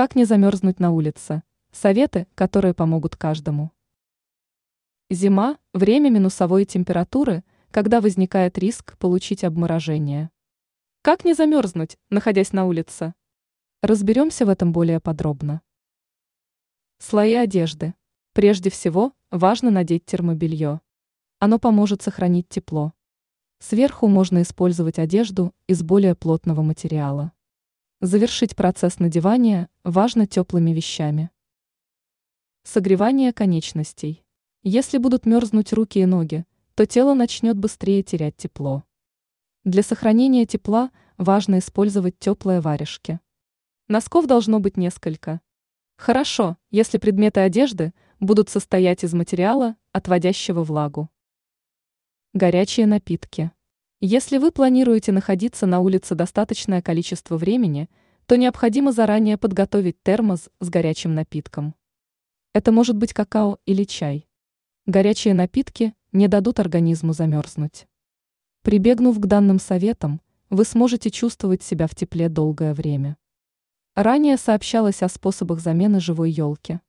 Как не замерзнуть на улице? Советы, которые помогут каждому. Зима – время минусовой температуры, когда возникает риск получить обморожение. Как не замерзнуть, находясь на улице? Разберемся в этом более подробно. Слои одежды. Прежде всего, важно надеть термобелье. Оно поможет сохранить тепло. Сверху можно использовать одежду из более плотного материала. Завершить процесс надевания важно теплыми вещами. Согревание конечностей. Если будут мерзнуть руки и ноги, то тело начнет быстрее терять тепло. Для сохранения тепла важно использовать теплые варежки. Носков должно быть несколько. Хорошо, если предметы одежды будут состоять из материала, отводящего влагу. Горячие напитки. Если вы планируете находиться на улице достаточное количество времени, то необходимо заранее подготовить термос с горячим напитком. Это может быть какао или чай. Горячие напитки не дадут организму замерзнуть. Прибегнув к данным советам, вы сможете чувствовать себя в тепле долгое время. Ранее сообщалось о способах замены живой елки.